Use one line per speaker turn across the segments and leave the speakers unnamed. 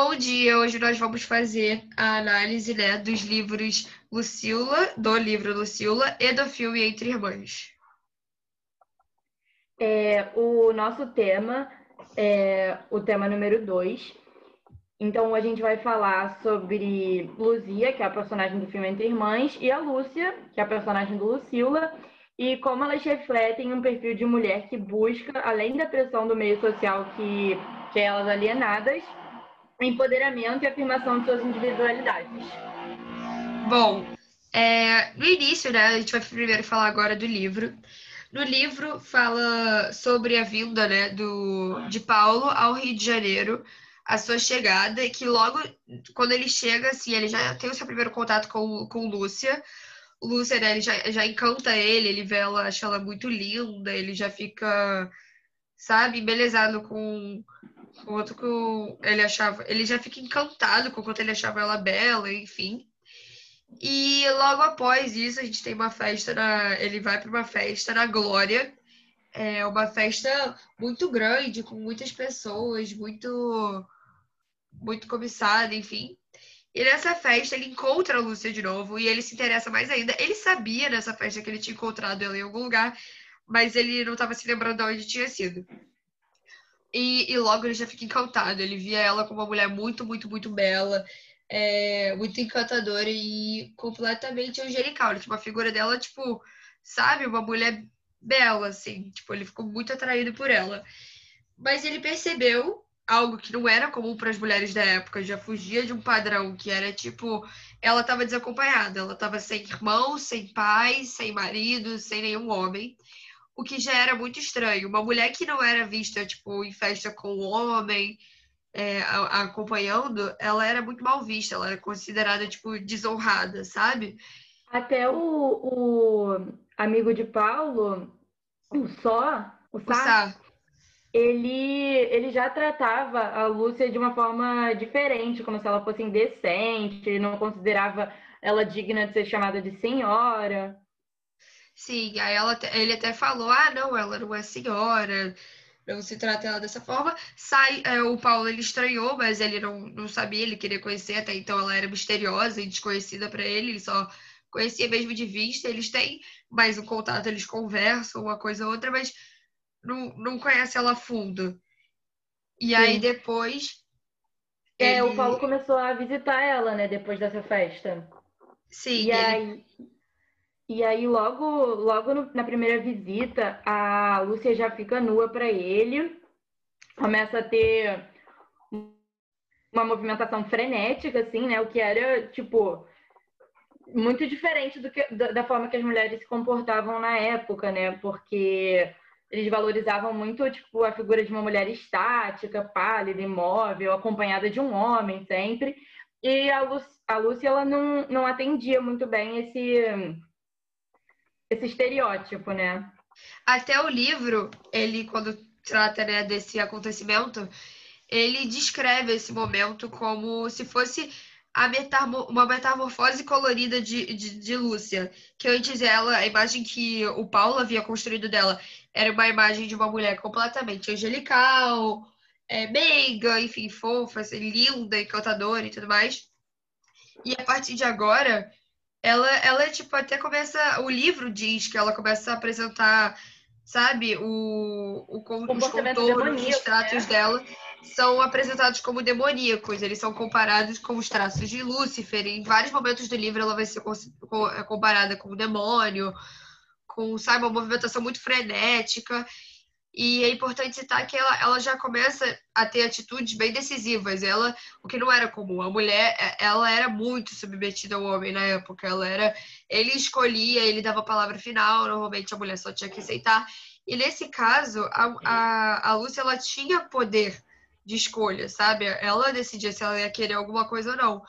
Bom dia, hoje nós vamos fazer a análise né, dos livros Lucila, do livro Lucila e do filme Entre Irmãs.
É, o nosso tema é o tema número 2. Então a gente vai falar sobre Luzia, que é a personagem do filme Entre Irmãs, e a Lúcia, que é a personagem do Lucila, e como elas refletem um perfil de mulher que busca, além da pressão do meio social que, que é elas alienadas, empoderamento e afirmação de suas individualidades.
Bom, é, no início, né, a gente vai primeiro falar agora do livro. No livro fala sobre a vinda né, do, de Paulo ao Rio de Janeiro, a sua chegada, e que logo quando ele chega, assim, ele já tem o seu primeiro contato com, com Lúcia. Lúcia, né, ele já, já encanta ele, ele vê ela, acha ela muito linda, ele já fica, sabe, embelezado com o outro que ele achava. Ele já fica encantado com o quanto ele achava ela bela, enfim. E logo após isso, a gente tem uma festa na. Ele vai para uma festa na Glória. É uma festa muito grande, com muitas pessoas, muito. muito cobiçada, enfim. E nessa festa ele encontra a Lúcia de novo e ele se interessa mais ainda. Ele sabia nessa festa que ele tinha encontrado ela em algum lugar, mas ele não estava se lembrando de onde tinha sido. E, e, logo ele já fica encantado. Ele via ela como uma mulher muito, muito, muito bela, é, muito encantadora e completamente angelical. Ele tinha uma figura dela, tipo, sabe, uma mulher bela, assim. Tipo, ele ficou muito atraído por ela. Mas ele percebeu algo que não era comum para as mulheres da época, já fugia de um padrão que era tipo, ela estava desacompanhada, ela estava sem irmão, sem pai, sem marido, sem nenhum homem o que já era muito estranho. Uma mulher que não era vista, tipo, em festa com o homem, é, acompanhando, ela era muito mal vista, ela era considerada, tipo, desonrada, sabe?
Até o, o amigo de Paulo, o Só, o Sá, o Sá. Ele, ele já tratava a Lúcia de uma forma diferente, como se ela fosse indecente, ele não considerava ela digna de ser chamada de senhora.
Sim, aí ela, ele até falou: ah, não, ela não é senhora, não se trata ela dessa forma. Sai, é, o Paulo ele estranhou, mas ele não, não sabia, ele queria conhecer, até então ela era misteriosa e desconhecida para ele, ele só conhecia mesmo de vista. Eles têm mais um contato, eles conversam uma coisa ou outra, mas não, não conhece ela a fundo. E Sim. aí depois.
É, ele... o Paulo começou a visitar ela, né, depois dessa festa.
Sim.
E ele... aí e aí, logo, logo no, na primeira visita, a Lúcia já fica nua para ele, começa a ter uma movimentação frenética, assim, né? O que era, tipo, muito diferente do que, da, da forma que as mulheres se comportavam na época, né? Porque eles valorizavam muito, tipo, a figura de uma mulher estática, pálida, imóvel, acompanhada de um homem sempre. E a Lúcia, a Lúcia ela não, não atendia muito bem esse esse estereótipo, né?
Até o livro, ele, quando trata né, desse acontecimento, ele descreve esse momento como se fosse uma metamorfose colorida de, de, de, Lúcia. Que antes ela, a imagem que o Paulo havia construído dela era uma imagem de uma mulher completamente angelical, é, meiga, enfim, fofa, assim, linda, encantadora e tudo mais. E a partir de agora, ela, ela tipo, até começa. O livro diz que ela começa a apresentar, sabe, o, o, os contornos, os né? dela são apresentados como demoníacos, eles são comparados com os traços de Lúcifer. Em vários momentos do livro ela vai ser comparada com o demônio, com, sabe, uma movimentação muito frenética. E é importante citar que ela, ela já começa a ter atitudes bem decisivas. Ela, o que não era comum, a mulher, é, ela era muito submetida ao homem na época. Ela era, ele escolhia, ele dava a palavra final. Normalmente a mulher só tinha que aceitar. E nesse caso, a, a, a Lúcia ela tinha poder de escolha, sabe? Ela decidia se ela ia querer alguma coisa ou não.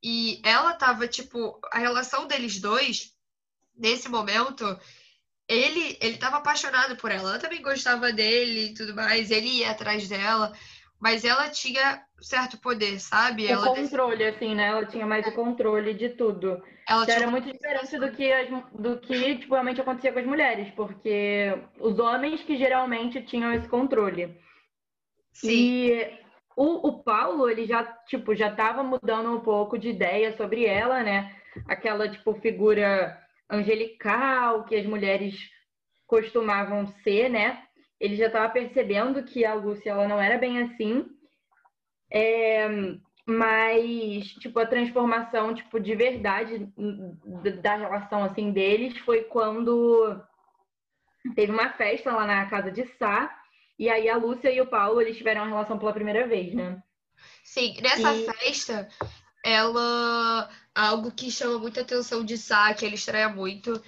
E ela tava tipo, a relação deles dois nesse momento ele ele estava apaixonado por ela. Ela também gostava dele e tudo mais. Ele ia atrás dela, mas ela tinha certo poder, sabe?
O
ela
controle, assim, né? Ela tinha mais o controle de tudo. Ela que era muito diferente do que as, do que tipo, realmente acontecia com as mulheres, porque os homens que geralmente tinham esse controle. Sim. E o, o Paulo, ele já, tipo, já tava mudando um pouco de ideia sobre ela, né? Aquela, tipo, figura angelical que as mulheres costumavam ser, né? Ele já estava percebendo que a Lúcia ela não era bem assim. É, mas tipo a transformação tipo de verdade da relação assim deles foi quando teve uma festa lá na casa de Sá e aí a Lúcia e o Paulo eles tiveram uma relação pela primeira vez, né?
Sim, nessa e... festa ela algo que chama muita atenção de Sá, que ele estranha muito,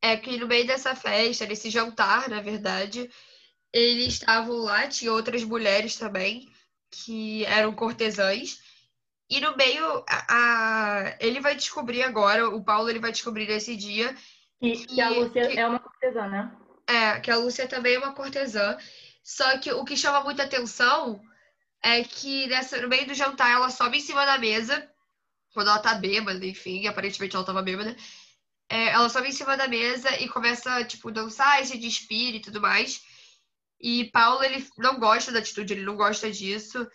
é que no meio dessa festa, nesse jantar, na verdade, eles estavam lá, tinha outras mulheres também que eram cortesãs e no meio, a, a, ele vai descobrir agora, o Paulo ele vai descobrir nesse dia.
Que, que a Lúcia que, é uma cortesã, né?
É, que a Lúcia também é uma cortesã. Só que o que chama muita atenção é que nessa, no meio do jantar ela sobe em cima da mesa, quando ela tá bêbada, enfim, aparentemente ela tava bêbada. É, ela sobe em cima da mesa e começa, tipo, dançar, se despir e tudo mais. E Paulo, ele não gosta da atitude, ele não gosta disso.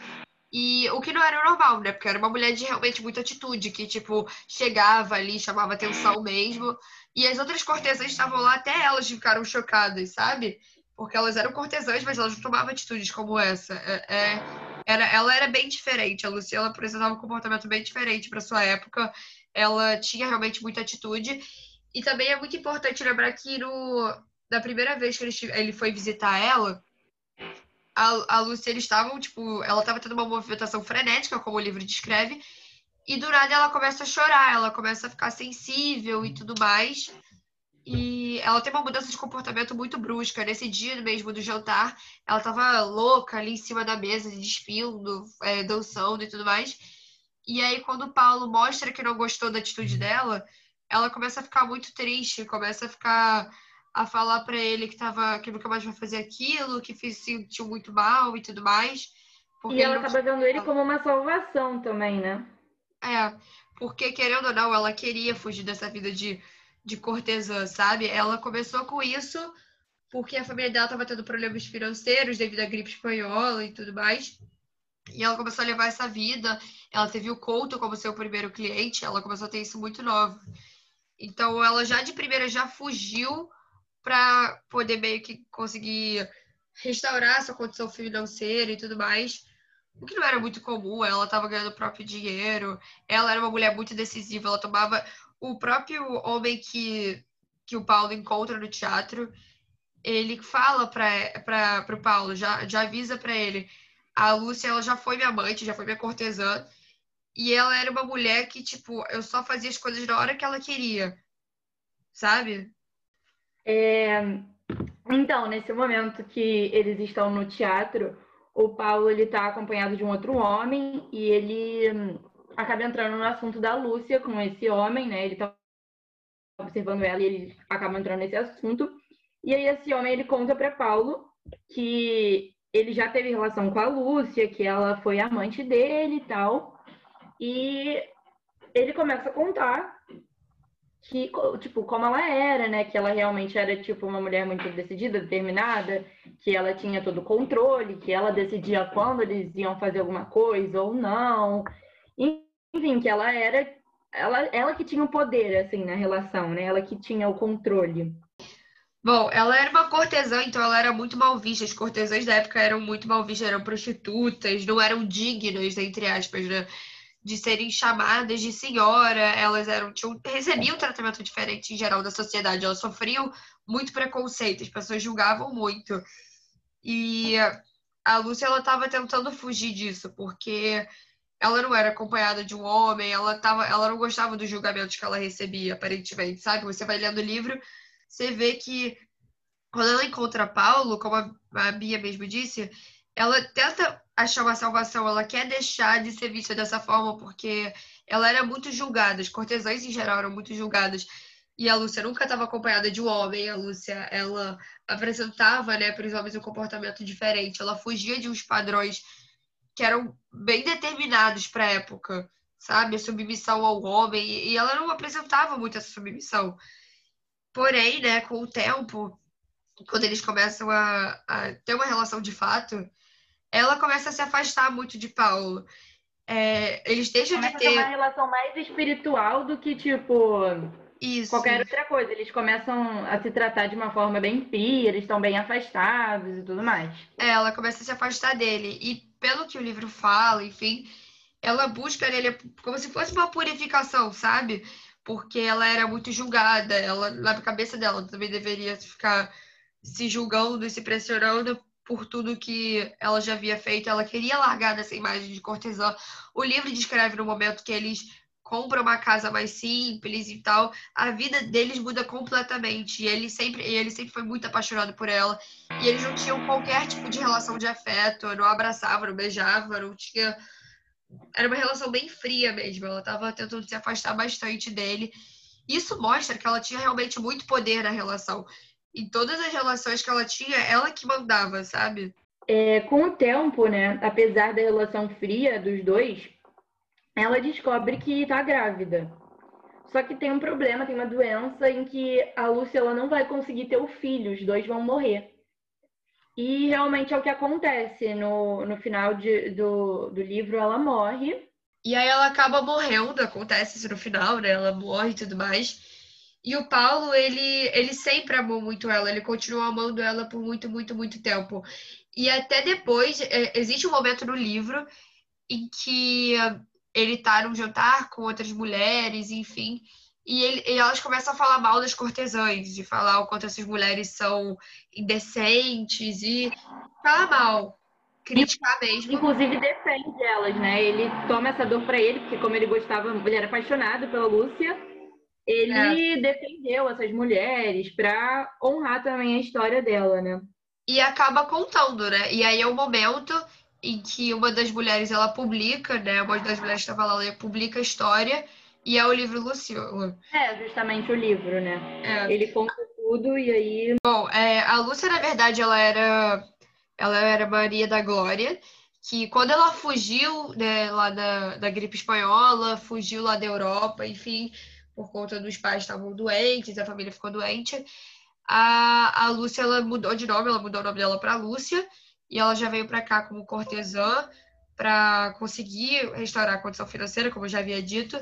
E o que não era normal, né? Porque era uma mulher de realmente muita atitude, que, tipo, chegava ali, chamava atenção mesmo. E as outras cortesãs estavam lá, até elas ficaram chocadas, sabe? Porque elas eram cortesãs, mas elas não tomavam atitudes como essa. É, é, era, ela era bem diferente. A Luciana apresentava um comportamento bem diferente para sua época. Ela tinha realmente muita atitude. E também é muito importante lembrar que no, na primeira vez que ele, ele foi visitar ela, a, a Lucy, eles estavam, tipo, ela estava tendo uma movimentação frenética, como o livro descreve, e do nada ela começa a chorar, ela começa a ficar sensível e tudo mais. E ela tem uma mudança de comportamento muito brusca. Nesse dia mesmo do jantar, ela tava louca ali em cima da mesa, despindo, é, dançando e tudo mais. E aí, quando o Paulo mostra que não gostou da atitude dela, ela começa a ficar muito triste, começa a ficar a falar para ele que tava que nunca mais vai fazer aquilo, que se sentiu muito mal e tudo mais.
E ela acaba vendo ele como uma salvação também, né?
É, porque querendo ou não, ela queria fugir dessa vida de, de cortesã, sabe? Ela começou com isso porque a família dela estava tendo problemas financeiros devido à gripe espanhola e tudo mais. E ela começou a levar essa vida. Ela teve o Couto como seu primeiro cliente. Ela começou a ter isso muito novo. Então, ela já de primeira já fugiu para poder meio que conseguir restaurar sua condição financeira e tudo mais. O que não era muito comum, ela estava ganhando o próprio dinheiro, ela era uma mulher muito decisiva, ela tomava o próprio homem que, que o Paulo encontra no teatro, ele fala para o Paulo, já, já avisa para ele, a Lúcia ela já foi minha amante, já foi minha cortesã, e ela era uma mulher que, tipo, eu só fazia as coisas na hora que ela queria, sabe?
É, então, nesse momento que eles estão no teatro, o Paulo ele está acompanhado de um outro homem e ele acaba entrando no assunto da Lúcia com esse homem, né? Ele está observando ela e ele acaba entrando nesse assunto. E aí esse homem ele conta para Paulo que ele já teve relação com a Lúcia, que ela foi amante dele e tal. E ele começa a contar que, tipo, como ela era, né? Que ela realmente era, tipo, uma mulher muito decidida, determinada, que ela tinha todo o controle, que ela decidia quando eles iam fazer alguma coisa ou não. Enfim, que ela era... Ela, ela que tinha o poder, assim, na relação, né? Ela que tinha o controle.
Bom, ela era uma cortesã, então ela era muito mal vista. As cortesãs da época eram muito mal vistas, eram prostitutas, não eram dignas, entre aspas, né? de serem chamadas de senhora, elas eram tinham, recebiam um tratamento diferente em geral da sociedade, elas sofriam muito preconceito, as pessoas julgavam muito. E a Lúcia ela estava tentando fugir disso, porque ela não era acompanhada de um homem, ela tava, ela não gostava dos julgamentos que ela recebia, aparentemente, sabe? Você vai lendo o livro, você vê que quando ela encontra Paulo, como a Bia mesmo disse, ela tenta achar uma salvação, ela quer deixar de ser vista dessa forma, porque ela era muito julgada, as cortesãs em geral eram muito julgadas. E a Lúcia nunca estava acompanhada de um homem, a Lúcia, ela apresentava, né, para os homens um comportamento diferente, ela fugia de uns padrões que eram bem determinados para a época, sabe? A submissão ao homem, e ela não apresentava muito essa submissão. Porém, né, com o tempo, quando eles começam a, a ter uma relação de fato, ela começa a se afastar muito de Paulo. É, eles deixam
Começa
de ter.
uma relação mais espiritual do que, tipo,
Isso.
qualquer outra coisa. Eles começam a se tratar de uma forma bem fria, eles estão bem afastados e tudo mais.
É, ela começa a se afastar dele. E pelo que o livro fala, enfim, ela busca nele como se fosse uma purificação, sabe? Porque ela era muito julgada, ela na cabeça dela também deveria ficar se julgando e se pressionando por tudo que ela já havia feito. Ela queria largar dessa imagem de cortesã. O livro descreve no momento que eles compram uma casa mais simples e tal, a vida deles muda completamente. E ele sempre, ele sempre foi muito apaixonado por ela. E eles não tinham qualquer tipo de relação de afeto, não abraçavam, não beijavam, não tinha. Era uma relação bem fria mesmo. Ela estava tentando se afastar bastante dele. Isso mostra que ela tinha realmente muito poder na relação. Em todas as relações que ela tinha, ela que mandava, sabe?
É, com o tempo, né, apesar da relação fria dos dois, ela descobre que está grávida. Só que tem um problema, tem uma doença em que a Lúcia ela não vai conseguir ter o filho, os dois vão morrer. E realmente é o que acontece. No, no final de, do, do livro, ela morre.
E aí ela acaba morrendo, acontece isso no final, né? Ela morre e tudo mais. E o Paulo, ele, ele sempre amou muito ela, ele continuou amando ela por muito, muito, muito tempo. E até depois, é, existe um momento no livro em que ele tá num jantar com outras mulheres, enfim, e, ele, e elas começam a falar mal das cortesãs, de falar o quanto essas mulheres são indecentes e falar mal, criticar mesmo.
Inclusive defende elas, né? Ele toma essa dor para ele, porque como ele gostava, ele era apaixonado pela Lúcia, ele é. defendeu essas mulheres para honrar também a história dela, né?
E acaba contando, né? E aí é o momento em que uma das mulheres ela publica, né? Uma das mulheres que estava lá, ela publica a história e é o livro Luciano.
É, justamente o livro, né? É. Ele conta tudo e aí.
Bom, é, a Lúcia, na verdade, ela era. Ela era Maria da Glória, que quando ela fugiu né, lá da, da gripe espanhola, fugiu lá da Europa, enfim, por conta dos pais estavam doentes, a família ficou doente, a, a Lúcia ela mudou de nome, ela mudou o nome dela para Lúcia, e ela já veio para cá como cortesã para conseguir restaurar a condição financeira, como eu já havia dito.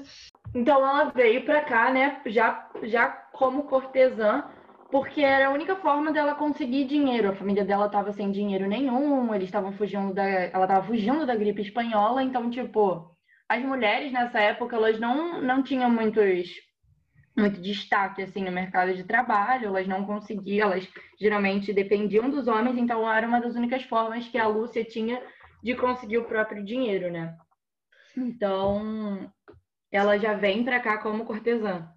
Então ela veio para cá, né, já, já como cortesã, porque era a única forma dela conseguir dinheiro. A família dela estava sem dinheiro nenhum, eles estavam fugindo da, ela estava fugindo da gripe espanhola, então tipo, as mulheres nessa época elas não não tinham muitos muito destaque assim no mercado de trabalho, elas não conseguiam, elas geralmente dependiam dos homens, então era uma das únicas formas que a Lúcia tinha de conseguir o próprio dinheiro, né? Então, ela já vem para cá como cortesã.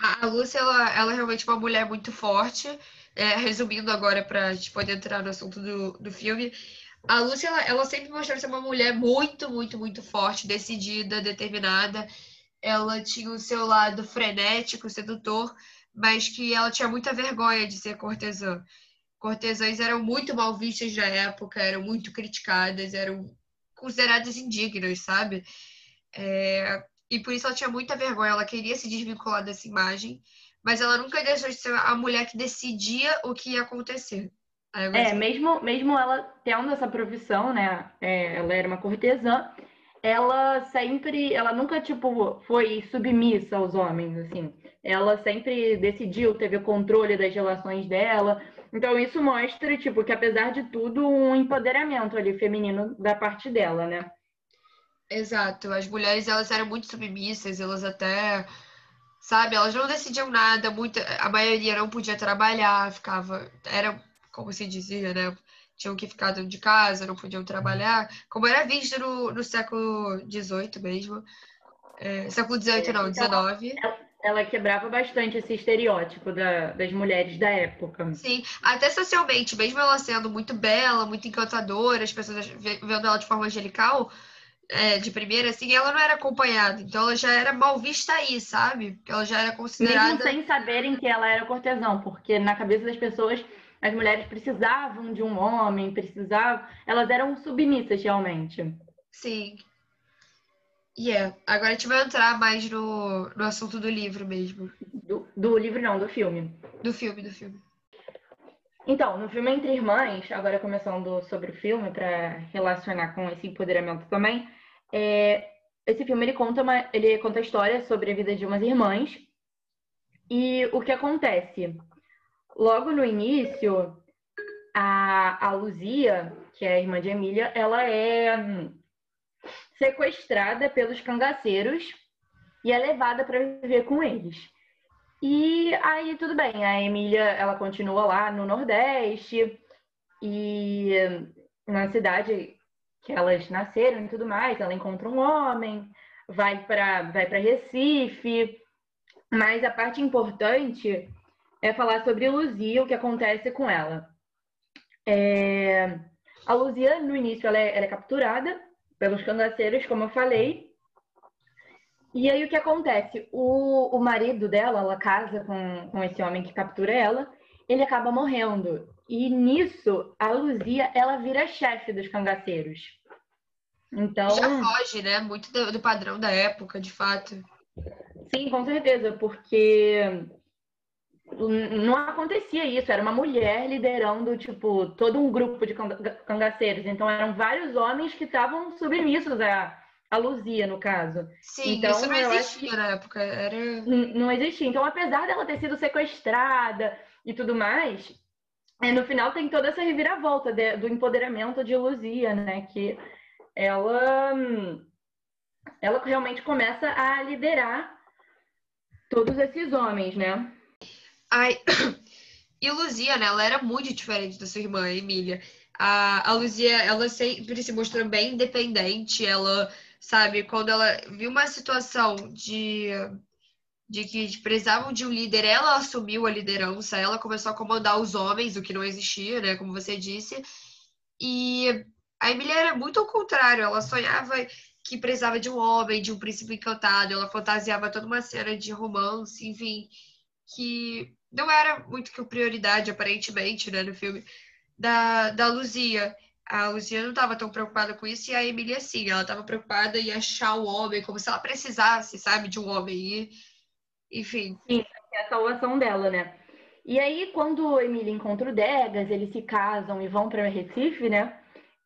A Lúcia, ela, ela é realmente uma mulher muito forte. É, resumindo agora para a gente poder entrar no assunto do, do filme, a Lúcia, ela, ela sempre mostrou ser uma mulher muito, muito, muito forte, decidida, determinada ela tinha o seu lado frenético, sedutor, mas que ela tinha muita vergonha de ser cortesã. Cortesãs eram muito mal vistas na época, eram muito criticadas, eram consideradas indignas, sabe? É... E por isso ela tinha muita vergonha, ela queria se desvincular dessa imagem, mas ela nunca deixou de ser a mulher que decidia o que ia acontecer.
É, mesmo, mesmo ela tendo essa profissão, né? É, ela era uma cortesã, ela sempre, ela nunca, tipo, foi submissa aos homens, assim. Ela sempre decidiu, teve o controle das relações dela. Então, isso mostra, tipo, que apesar de tudo, um empoderamento ali feminino da parte dela, né?
Exato. As mulheres, elas eram muito submissas, elas até, sabe, elas não decidiam nada, muita, a maioria não podia trabalhar, ficava, era, como se dizia, né? Tinham que ficar dentro de casa, não podiam trabalhar, como era visto no, no século XVIII mesmo. É, século XVIII, não, XIX.
Ela, ela quebrava bastante esse estereótipo da, das mulheres da época.
Sim, até socialmente, mesmo ela sendo muito bela, muito encantadora, as pessoas vendo ela de forma angelical, é, de primeira, assim, ela não era acompanhada. Então ela já era mal vista aí, sabe? Ela já era considerada.
Mesmo sem saberem que ela era cortesão, porque na cabeça das pessoas as mulheres precisavam de um homem, precisavam. Elas eram submissas realmente.
Sim. E yeah. é. Agora a gente vai entrar mais no, no assunto do livro mesmo.
Do, do livro, não, do filme.
Do filme, do filme.
Então, no filme Entre Irmãs, agora começando sobre o filme, para relacionar com esse empoderamento também, é, esse filme ele conta, uma, ele conta a história sobre a vida de umas irmãs e o que acontece. Logo no início, a, a Luzia, que é a irmã de Emília, ela é hum, sequestrada pelos cangaceiros e é levada para viver com eles. E aí tudo bem, a Emília ela continua lá no Nordeste e na cidade que elas nasceram e tudo mais, ela encontra um homem, vai para vai para Recife, mas a parte importante é falar sobre Luzia, o que acontece com ela. É... A Luzia, no início, ela é, ela é capturada pelos cangaceiros, como eu falei, e aí o que acontece? O, o marido dela, ela casa com, com esse homem que captura ela, ele acaba morrendo. E nisso, a Luzia, ela vira chefe dos cangaceiros. Então.
Já foge, né? Muito do, do padrão da época, de fato.
Sim, com certeza, porque não acontecia isso, era uma mulher liderando, tipo, todo um grupo de cangaceiros. Então, eram vários homens que estavam submissos a, a Luzia, no caso.
Sim, então, isso não existia na época. Era...
Não existia. Então, apesar dela ter sido sequestrada e tudo mais, é, no final tem toda essa reviravolta de, do empoderamento de Luzia, né? Que ela, ela realmente começa a liderar todos esses homens, né?
Ai, e Luzia, né? Ela era muito diferente da sua irmã, Emília. A, a Luzia, ela sempre se mostrou bem independente, ela sabe? Quando ela viu uma situação de, de que precisavam de um líder, ela assumiu a liderança, ela começou a comandar os homens, o que não existia, né? Como você disse. E a Emília era muito ao contrário, ela sonhava que precisava de um homem, de um príncipe encantado, ela fantasiava toda uma cena de romance, enfim, que não era muito que prioridade, aparentemente, né, no filme, da, da Luzia a Luciana não estava tão preocupada com isso e a Emília sim, ela estava preocupada em achar o homem, como se ela precisasse, sabe, de um homem. E, enfim.
Sim, é a salvação dela, né? E aí, quando a Emília encontra o Degas, eles se casam e vão para Recife, né?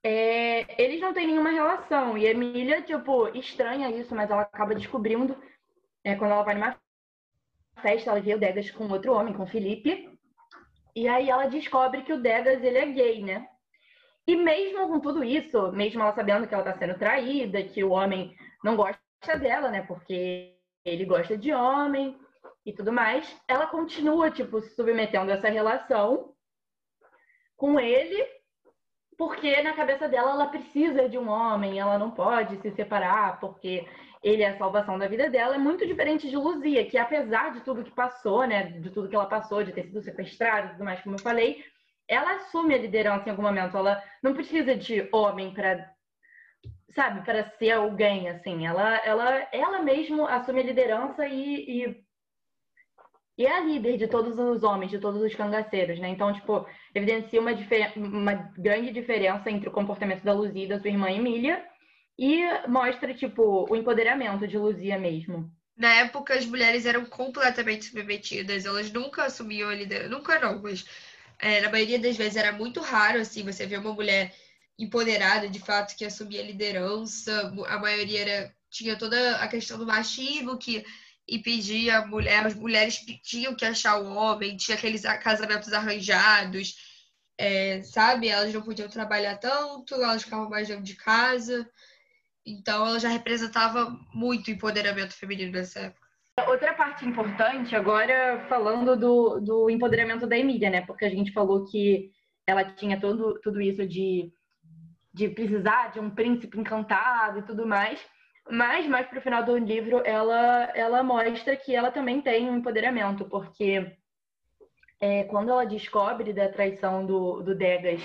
É, eles não têm nenhuma relação. E a Emília, tipo, estranha isso, mas ela acaba descobrindo é, quando ela vai numa festa, ela vê o Degas com outro homem, com o Felipe. E aí ela descobre que o Degas, ele é gay, né? E mesmo com tudo isso, mesmo ela sabendo que ela está sendo traída, que o homem não gosta dela, né? Porque ele gosta de homem e tudo mais, ela continua, tipo, se submetendo a essa relação com ele, porque na cabeça dela ela precisa de um homem, ela não pode se separar, porque ele é a salvação da vida dela. É muito diferente de Luzia, que apesar de tudo que passou, né? De tudo que ela passou, de ter sido sequestrada e tudo mais, como eu falei, ela assume a liderança em algum momento. Ela não precisa de homem para sabe, para ser alguém assim. Ela, ela, ela mesmo assume a liderança e, e, e, é a líder de todos os homens, de todos os cangaceiros, né? Então, tipo, evidencia uma, uma grande diferença entre o comportamento da Luzia e da sua irmã Emília e mostra, tipo, o empoderamento de Luzia mesmo.
Na época, as mulheres eram completamente submetidas, elas nunca assumiam a liderança, nunca não, mas é, na maioria das vezes era muito raro, assim, você ver uma mulher empoderada, de fato, que assumia liderança. A maioria era, tinha toda a questão do machismo que impedia a mulher, as mulheres tinham que achar o homem, tinha aqueles casamentos arranjados, é, sabe? Elas não podiam trabalhar tanto, elas ficavam mais dentro de casa. Então, ela já representava muito o empoderamento feminino nessa época.
Outra parte importante, agora falando do, do empoderamento da Emília, né? Porque a gente falou que ela tinha todo, tudo isso de, de precisar de um príncipe encantado e tudo mais. Mas mais para o final do livro, ela, ela mostra que ela também tem um empoderamento, porque é, quando ela descobre da traição do, do Degas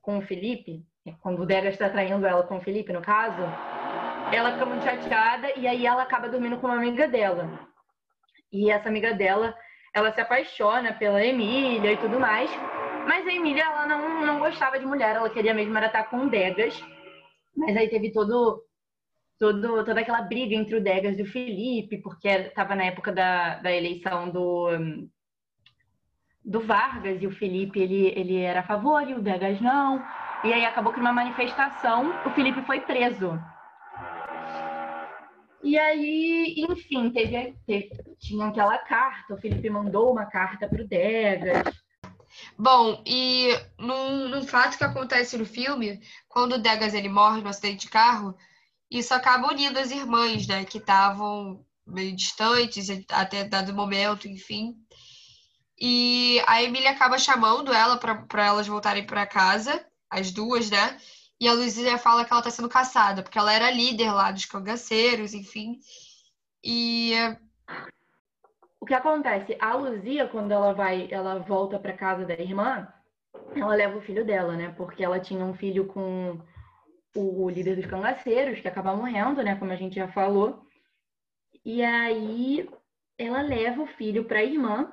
com o Felipe, quando o Degas está traindo ela com o Felipe, no caso, ela fica muito chateada e aí ela acaba dormindo com uma amiga dela. E essa amiga dela, ela se apaixona pela Emília e tudo mais. Mas a Emília, ela não, não gostava de mulher, ela queria mesmo era estar com o Degas. Mas aí teve todo, todo, toda aquela briga entre o Degas e o Felipe, porque estava na época da, da eleição do, do Vargas e o Felipe ele, ele era a favor e o Degas não. E aí acabou que numa manifestação o Felipe foi preso. E aí, enfim, teve, teve, tinha aquela carta, o Felipe mandou uma carta para o Degas.
Bom, e num, num fato que acontece no filme, quando o Degas ele morre no acidente de carro, isso acaba unindo as irmãs, né, que estavam meio distantes até dado momento, enfim. E a Emília acaba chamando ela para elas voltarem para casa, as duas, né? E a Luísa fala que ela está sendo caçada, porque ela era líder lá dos cangaceiros, enfim. E
o que acontece? A Luzia, quando ela vai, ela volta para casa da irmã, ela leva o filho dela, né? Porque ela tinha um filho com o líder dos cangaceiros, que acaba morrendo, né? Como a gente já falou. E aí ela leva o filho para a irmã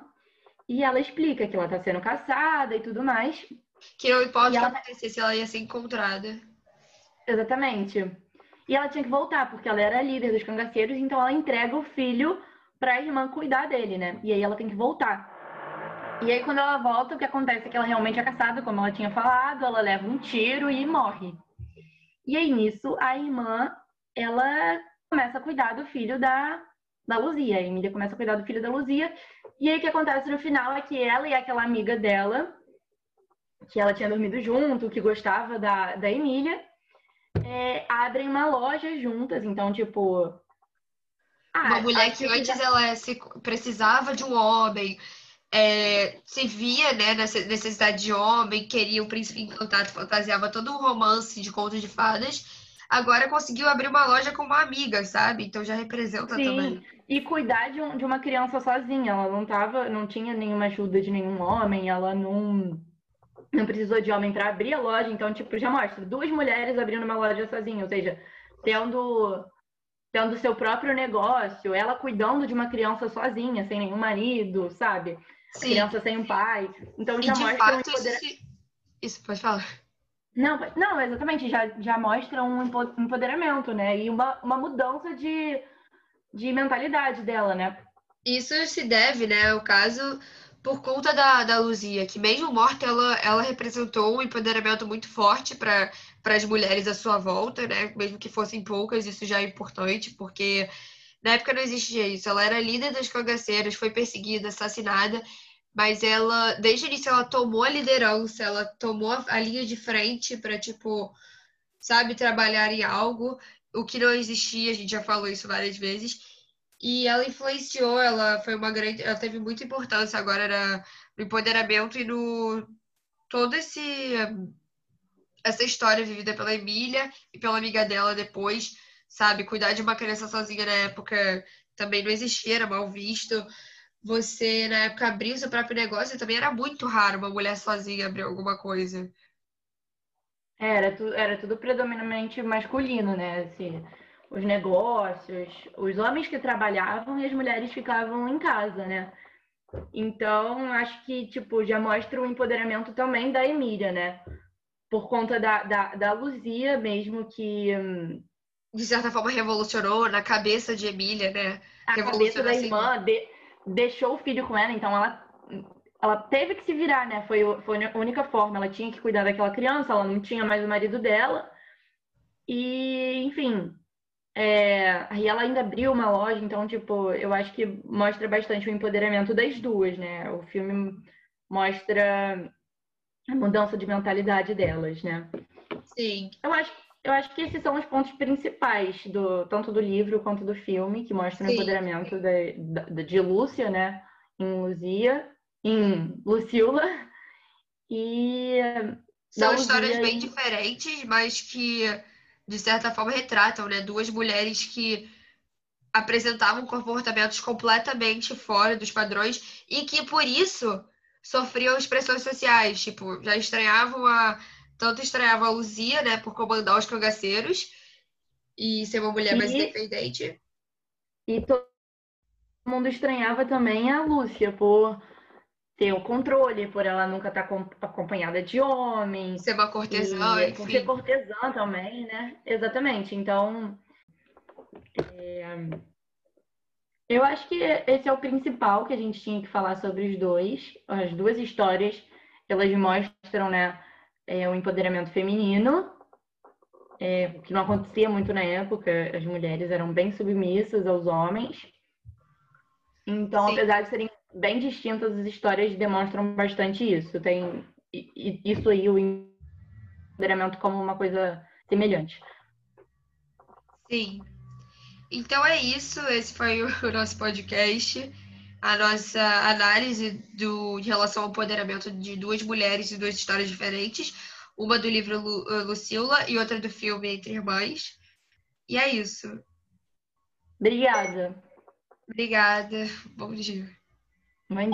e ela explica que ela está sendo caçada e tudo mais.
Que não importa o que ela... acontecesse, ela ia ser encontrada.
Exatamente. E ela tinha que voltar, porque ela era líder dos cangaceiros, então ela entrega o filho para a irmã cuidar dele, né? E aí ela tem que voltar. E aí, quando ela volta, o que acontece é que ela realmente é caçada, como ela tinha falado, ela leva um tiro e morre. E aí, nisso, a irmã, ela começa a cuidar do filho da, da Luzia. A Emília começa a cuidar do filho da Luzia. E aí, o que acontece no final é que ela e aquela amiga dela, que ela tinha dormido junto, que gostava da, da Emília, é, abrem uma loja juntas. Então, tipo.
Ah, uma mulher que antes ela se, precisava de um homem, é, se via né, nessa necessidade de homem, queria o príncipe encantado, fantasiava todo um romance de contos de fadas. Agora conseguiu abrir uma loja com uma amiga, sabe? Então já representa Sim. também.
E cuidar de, um, de uma criança sozinha. Ela não tava, não tinha nenhuma ajuda de nenhum homem, ela não, não precisou de homem para abrir a loja. Então, tipo, já mostra duas mulheres abrindo uma loja sozinha, ou seja, tendo tendo seu próprio negócio, ela cuidando de uma criança sozinha, sem nenhum marido, sabe? Sim. criança sem um pai. Então já mostra fato, um
empoder... isso, isso, pode falar.
Não, não, exatamente, já, já mostra um empoderamento, né? E uma, uma mudança de, de mentalidade dela, né?
Isso se deve, né, o caso, por conta da, da Luzia, que mesmo morta, ela, ela representou um empoderamento muito forte para as mulheres à sua volta, né? Mesmo que fossem poucas, isso já é importante, porque na época não existia isso. Ela era líder das cangaceiras, foi perseguida, assassinada, mas ela, desde o início, ela tomou a liderança, ela tomou a linha de frente para, tipo, sabe, trabalhar em algo, o que não existia, a gente já falou isso várias vezes. E ela influenciou, ela foi uma grande, ela teve muita importância agora no empoderamento e no todo esse essa história vivida pela Emília e pela amiga dela depois sabe? Cuidar de uma criança sozinha na época também não existia, era mal visto. Você, na época, abrir o seu próprio negócio também era muito raro uma mulher sozinha abrir alguma coisa.
Era, tu, era tudo predominantemente masculino, né? Assim, os negócios, os homens que trabalhavam e as mulheres ficavam em casa, né? Então, acho que, tipo, já mostra o empoderamento também da Emília, né? Por conta da, da, da Luzia mesmo, que hum,
de certa forma, revolucionou na cabeça de Emília, né?
A cabeça da assim. irmã de, deixou o filho com ela, então ela, ela teve que se virar, né? Foi, foi a única forma. Ela tinha que cuidar daquela criança, ela não tinha mais o marido dela. E, enfim, é, aí ela ainda abriu uma loja, então, tipo, eu acho que mostra bastante o empoderamento das duas, né? O filme mostra a mudança de mentalidade delas, né?
Sim.
Eu acho eu acho que esses são os pontos principais, do, tanto do livro quanto do filme, que mostram Sim. o empoderamento da, da, de Lúcia, né? Em Luzia, em Lucila. E.
São histórias bem diferentes, mas que, de certa forma, retratam, né? Duas mulheres que apresentavam comportamentos completamente fora dos padrões e que, por isso, sofriam expressões sociais. Tipo, já estranhavam a tanto estranhava a Luzia, né, por comandar os cangaceiros e ser uma mulher e, mais independente.
E todo mundo estranhava também a Lúcia por ter o controle, por ela nunca estar tá acompanhada de homem.
Ser uma cortesã,
e, Por ser cortesã também, né? Exatamente. Então, é, Eu acho que esse é o principal que a gente tinha que falar sobre os dois. As duas histórias, elas mostram, né, é, o empoderamento feminino, é, que não acontecia muito na época. As mulheres eram bem submissas aos homens. Então, Sim. apesar de serem bem distintas, as histórias demonstram bastante isso. Tem isso aí, o empoderamento como uma coisa semelhante.
Sim. Então é isso. Esse foi o nosso podcast. A nossa análise do, em relação ao empoderamento de duas mulheres e duas histórias diferentes. Uma do livro Lu, uh, Lucila e outra do filme Entre Irmãs. E é isso.
Obrigada.
Obrigada. Bom dia.
Bom dia.